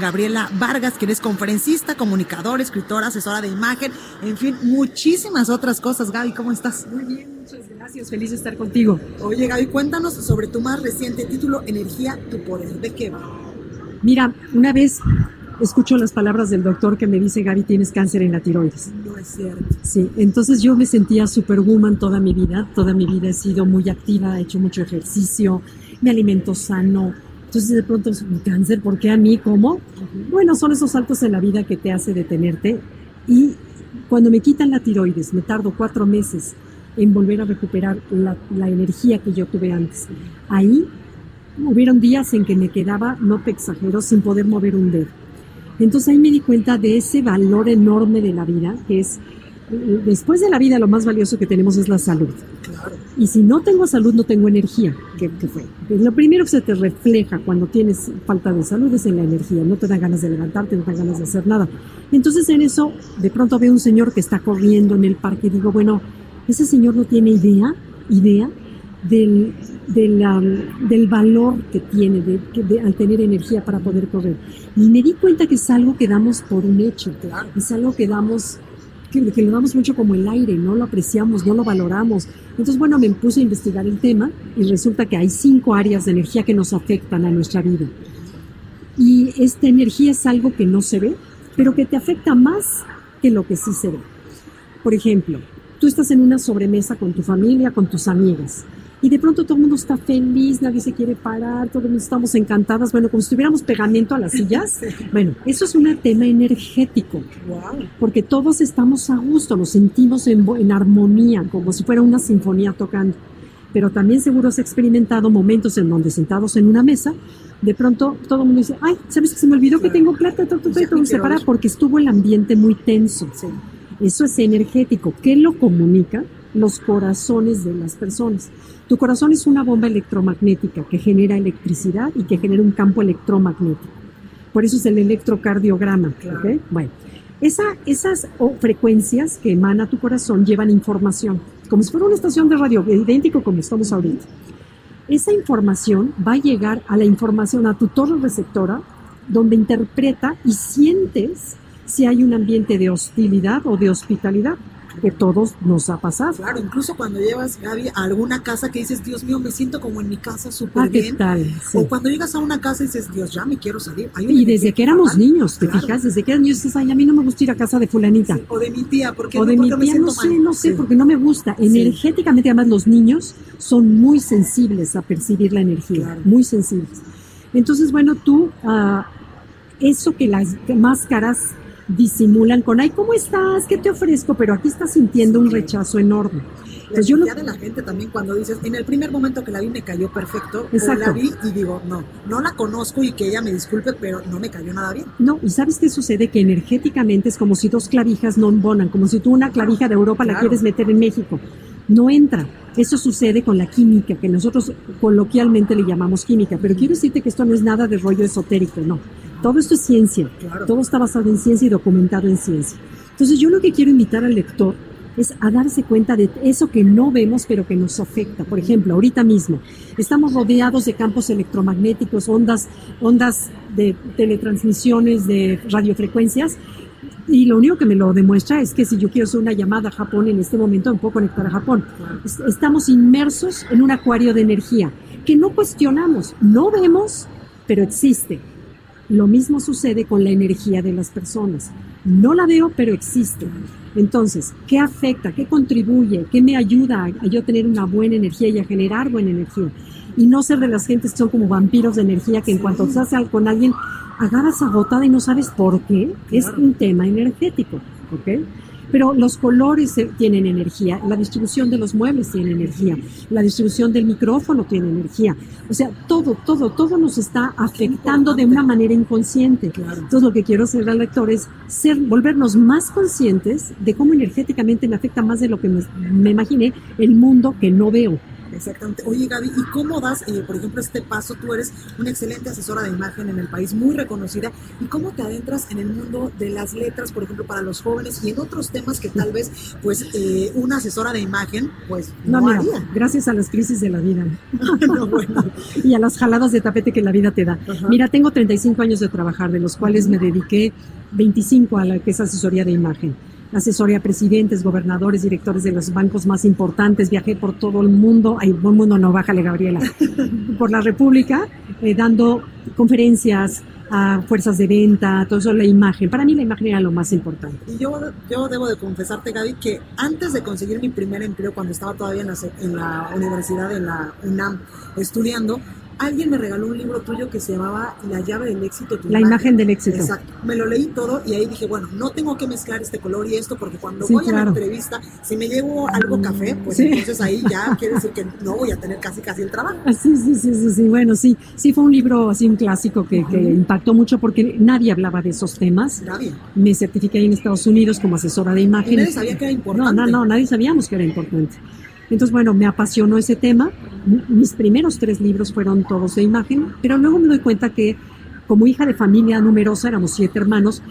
Gabriela Vargas, que eres conferencista, comunicador, escritora, asesora de imagen, en fin, muchísimas otras cosas. Gaby, ¿cómo estás? Muy bien, muchas gracias. Feliz de estar contigo. Oye, Gaby, cuéntanos sobre tu más reciente título, Energía, tu poder. ¿De qué va? Mira, una vez escucho las palabras del doctor que me dice, Gaby, tienes cáncer en la tiroides. No es cierto. Sí, entonces yo me sentía superwoman toda mi vida. Toda mi vida he sido muy activa, he hecho mucho ejercicio, me alimento sano. Entonces de pronto, cáncer, ¿por qué a mí? ¿Cómo? Bueno, son esos saltos en la vida que te hace detenerte. Y cuando me quitan la tiroides, me tardo cuatro meses en volver a recuperar la, la energía que yo tuve antes. Ahí hubieron días en que me quedaba, no te exagero, sin poder mover un dedo. Entonces ahí me di cuenta de ese valor enorme de la vida, que es, después de la vida lo más valioso que tenemos es la salud. Y si no tengo salud, no tengo energía, que, que fue. Lo primero que se te refleja cuando tienes falta de salud es en la energía, no te dan ganas de levantarte, no te dan ganas de hacer nada. Entonces en eso, de pronto veo un señor que está corriendo en el parque y digo, bueno, ese señor no tiene idea, idea del, del, um, del valor que tiene de, de- al tener energía para poder correr. Y me di cuenta que es algo que damos por un hecho, es algo que damos, que, que lo damos mucho como el aire, no lo apreciamos, no lo valoramos. Entonces, bueno, me puse a investigar el tema y resulta que hay cinco áreas de energía que nos afectan a nuestra vida. Y esta energía es algo que no se ve, pero que te afecta más que lo que sí se ve. Por ejemplo, tú estás en una sobremesa con tu familia, con tus amigas, y de pronto todo el mundo está feliz, nadie se quiere parar, todos estamos encantadas, bueno, como si tuviéramos pegamento a las sillas. Bueno, eso es un tema energético, Wow. porque todos estamos a gusto, nos sentimos en, armonía, como si fuera una sinfonía tocando. Pero también seguro has experimentado momentos en donde sentados en una mesa, de pronto todo el mundo dice, ay, ¿sabes que se me olvidó que tengo plata? Todo, todo, todo, se para porque estuvo el ambiente muy tenso. Sí. Eso es energético. ¿Qué lo comunica? Los corazones de las personas. Tu corazón es una bomba electromagnética que genera electricidad y que genera un campo electromagnético. Por eso es el electrocardiograma. Claro. Bueno, esa, esas o, frecuencias que emana tu corazón llevan información, como si fuera una estación de radio, idéntico como estamos ahorita. Esa información va a llegar a la información, a tu torre receptora, donde interpreta y sientes si hay un ambiente de hostilidad o de hospitalidad, que todos nos ha pasado. Claro, incluso cuando llevas, Gaby, a alguna casa que dices, Dios mío, me siento como en mi casa súper Ah, ¿qué bien. tal? Sí. O cuando llegas a una casa y dices, Dios, ya me quiero salir. Y desde que éramos fatal. niños, ¿te Claro. fijas? Desde que éramos niños dices, ay, a mí no me gusta ir a casa de fulanita. Sí, O de mi tía, porque o de no, mi tía, no sé, mal. no sé, Sí. porque no me gusta. Energéticamente, además, los niños son muy sensibles a percibir la energía, Claro. muy sensibles. Entonces, bueno, tú, ah, eso que las máscaras disimulan con, ay, ¿cómo estás? ¿Qué te ofrezco? Pero aquí estás sintiendo un rechazo enorme. La Pues yo energía de la gente también cuando dices, en el primer momento que la vi me cayó perfecto, o Exacto. la vi y digo, no, no la conozco y que ella me disculpe, pero no me cayó nada bien. No, y ¿sabes qué sucede? Que energéticamente es como si dos clavijas no embonan, como si tú una clavija de Europa la Claro. quieres meter en México. No entra. Eso sucede con la química, que nosotros coloquialmente le llamamos química, pero quiero decirte que esto no es nada de rollo esotérico, no. Todo esto es ciencia. Claro. Todo está basado en ciencia y documentado en ciencia. Entonces yo lo que quiero invitar al lector es a darse cuenta de eso que no vemos pero que nos afecta. Por ejemplo, ahorita mismo estamos rodeados de campos electromagnéticos, ondas, ondas de teletransmisiones de radiofrecuencias y lo único que me lo demuestra es que si yo quiero hacer una llamada a Japón en este momento, me puedo conectar a Japón. Es- Estamos inmersos en un acuario de energía que no cuestionamos, no vemos, pero existe. Lo mismo sucede con la energía de las personas. No la veo, pero existe. Entonces, ¿qué afecta? ¿Qué contribuye? ¿Qué me ayuda a, a yo tener una buena energía y a generar buena energía? Y no ser de las gentes que son como vampiros de energía que en cuanto estás con alguien agarras agotada y no sabes por qué. Es un tema energético, ¿ok? Pero los colores tienen energía, la distribución de los muebles tiene energía, la distribución del micrófono tiene energía. O sea, todo, todo, todo nos está afectando de una manera inconsciente. Entonces, lo que quiero hacer al lector es ser, volvernos más conscientes de cómo energéticamente me afecta más de lo que me, me imaginé el mundo que no veo. Exactamente. Oye, Gaby, ¿y cómo das, eh, por ejemplo, este paso? Tú eres una excelente asesora de imagen en el país, muy reconocida. ¿Y cómo te adentras en el mundo de las letras, por ejemplo, para los jóvenes y en otros temas que tal vez, pues, eh, una asesora de imagen, pues, no, no haría? Gracias a las crisis de la vida. y a las jaladas de tapete que la vida te da. Mira, tengo 35 años de trabajar, de los cuales me dediqué 25 a la que es asesoría de imagen asesoría a presidentes, gobernadores, directores de los bancos más importantes, viajé por todo el mundo, ay, buen mundo no, bájale Gabriela, por la República, eh, dando conferencias a fuerzas de venta, todo eso, la imagen. Para mí la imagen era lo más importante. Y yo, yo debo de confesarte, Gaby, que antes de conseguir mi primer empleo, cuando estaba todavía en la, en la universidad, en la UNAM, estudiando, alguien me regaló un libro tuyo que se llamaba La llave del éxito. la imagen. del éxito. Exacto. Me lo leí todo y ahí dije, bueno, no tengo que mezclar este color y esto porque cuando voy a la entrevista, si me llevo algo café, pues entonces ahí ya quiere decir que no voy a tener casi casi el trabajo. Sí, sí, sí, sí, sí. Bueno, sí, sí fue un libro así un clásico que, que impactó mucho porque nadie hablaba de esos temas. Nadie. Me certifiqué ahí en Estados Unidos como asesora de imagen. nadie sabía que era importante. No, no, no, nadie sabíamos que era importante. Entonces, bueno, me apasionó ese tema. Mis primeros tres libros fueron todos de imagen, pero luego me doy cuenta que como hija de familia numerosa, éramos siete hermanos,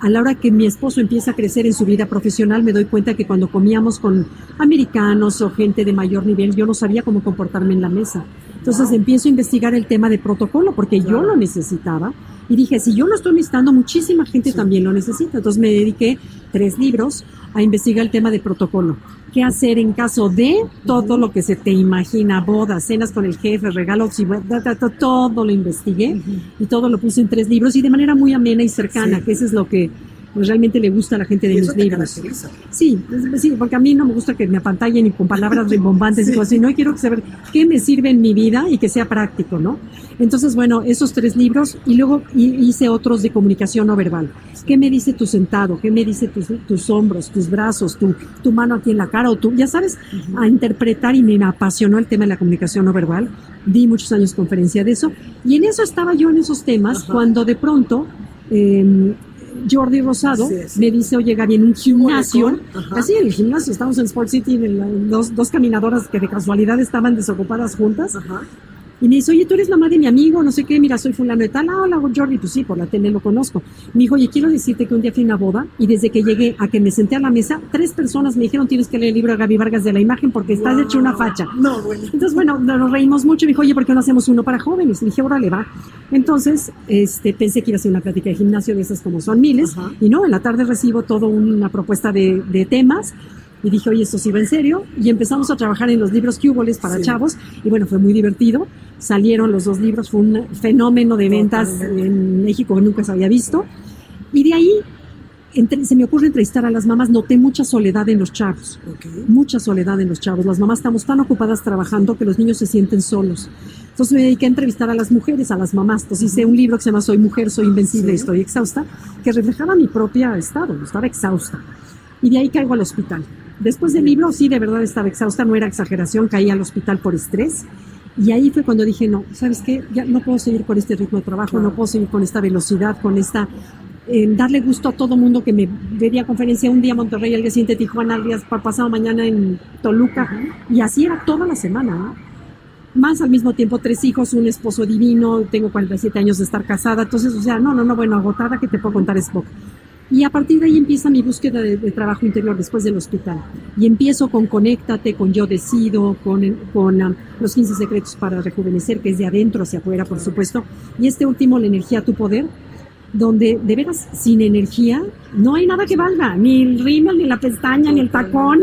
a la hora que mi esposo empieza a crecer en su vida profesional, me doy cuenta que cuando comíamos con americanos o gente de mayor nivel, yo no sabía cómo comportarme en la mesa. Entonces empiezo a investigar el tema de protocolo porque yo lo necesitaba y dije, si yo lo estoy necesitando, muchísima gente también lo necesita. Entonces me dediqué tres libros a investigar el tema de protocolo. Qué hacer en caso de todo lo que se te imagina, bodas, cenas con el jefe, regalos, y todo lo investigué y todo lo puse en tres libros y de manera muy amena y cercana, que eso es lo que pues realmente le gusta a la gente de mis libros. Sí, sí, porque a mí no me gusta que me apantallen ni con palabras rimbombantes y cosas así, no quiero saber qué me sirve en mi vida y que sea práctico, ¿no? Entonces, bueno, esos tres libros y luego hice otros de comunicación no verbal. ¿Qué me dice tu sentado? ¿Qué me dice tus, tus hombros, tus brazos, tu, tu mano aquí en la cara o tú, ya sabes, a interpretar y me apasionó el tema de la comunicación no verbal. Di muchos años conferencia de eso y en eso estaba yo en esos temas cuando de pronto eh, Jordi Rosado me dice, oye Gaby, en un gimnasio, así en el gimnasio, estamos en Sport City, en dos, dos caminadoras que de casualidad estaban desocupadas juntas, y me dice, oye, tú eres mamá de mi amigo, no sé qué, mira, soy fulano de tal. Ah, hola, Jordi, pues sí, por la tele lo conozco. Me dijo, oye, quiero decirte que un día fui a una boda y desde que llegué a que me senté a la mesa, tres personas me dijeron, tienes que leer el libro de Gaby Vargas de la imagen porque estás hecho una facha. No, bueno. Entonces, bueno, nos reímos mucho me dijo, oye, ¿por qué no hacemos uno para jóvenes? Y dije, órale, va. Entonces, este, pensé que iba a ser una plática de gimnasio de esas como son miles. Y no, en la tarde recibo toda una propuesta de, de temas y dije, oye, esto sí va en serio. Y empezamos a trabajar en los libros Cuboles para chavos. Y bueno, fue muy divertido. Salieron los dos libros, fue un fenómeno de ventas en México que nunca se había visto. Y de ahí se me ocurre entrevistar a las mamás, noté mucha soledad en los chavos, mucha soledad en los chavos. Las mamás estamos tan ocupadas trabajando que los niños se sienten solos. Entonces me dediqué a entrevistar a las mujeres, a las mamás. Entonces hice un libro que se llama Soy mujer, soy invencible, estoy exhausta, que reflejaba mi propio estado, estaba exhausta. Y de ahí caigo al hospital. Después del libro, sí, de verdad estaba exhausta, no era exageración, caí al hospital por estrés. Y ahí fue cuando dije, no, ¿sabes qué? Ya no puedo seguir con este ritmo de trabajo, no puedo seguir con esta velocidad, con esta... Eh, darle gusto a todo mundo que me vería conferencia un día en Monterrey, al día siguiente Tijuana, al día pasado mañana en Toluca. Y así era toda la semana, Más al mismo tiempo, tres hijos, un esposo divino, tengo 47 años de estar casada. Entonces, o sea, no, no, no, bueno, agotada que te puedo contar es poco. Y a partir de ahí empieza mi búsqueda de, trabajo interior después del hospital. Y empiezo con Conéctate, con Yo Decido, con, con um, los 15 secretos para rejuvenecer, que es de adentro hacia afuera, por supuesto. Y este último, La energía a tu poder, donde de veras sin energía no hay nada que valga, ni el rímel, ni la pestaña, ni el tacón.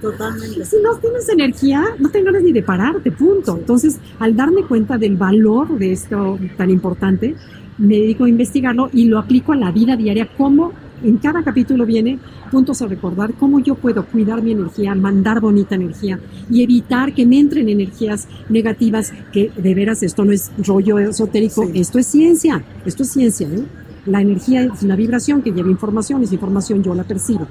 Totalmente. Si no tienes energía, no te ganas ni de pararte, punto. Entonces, al darme cuenta del valor de esto tan importante, me dedico a investigarlo y lo aplico a la vida diaria, cómo en cada capítulo viene puntos a recordar cómo yo puedo cuidar mi energía, mandar bonita energía y evitar que me entren energías negativas, que de veras esto no es rollo esotérico, esto es ciencia, esto es ciencia. ¿eh? La energía es una vibración que lleva información y esa información yo la percibo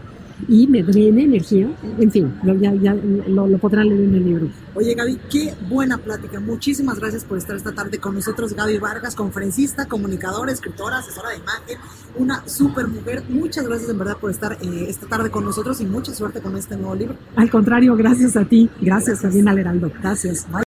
y me drena energía. En fin, lo, ya, ya lo, lo, podrán leer en el libro. Oye, Gaby, qué buena plática. Muchísimas gracias por estar esta tarde con nosotros. Gaby Vargas, conferencista, comunicadora, escritora, asesora de imagen, una super mujer. Muchas gracias en verdad por estar eh, esta tarde con nosotros y mucha suerte con este nuevo libro. Al contrario, gracias a ti. Gracias, gracias. también al Heraldo. Gracias. Bye.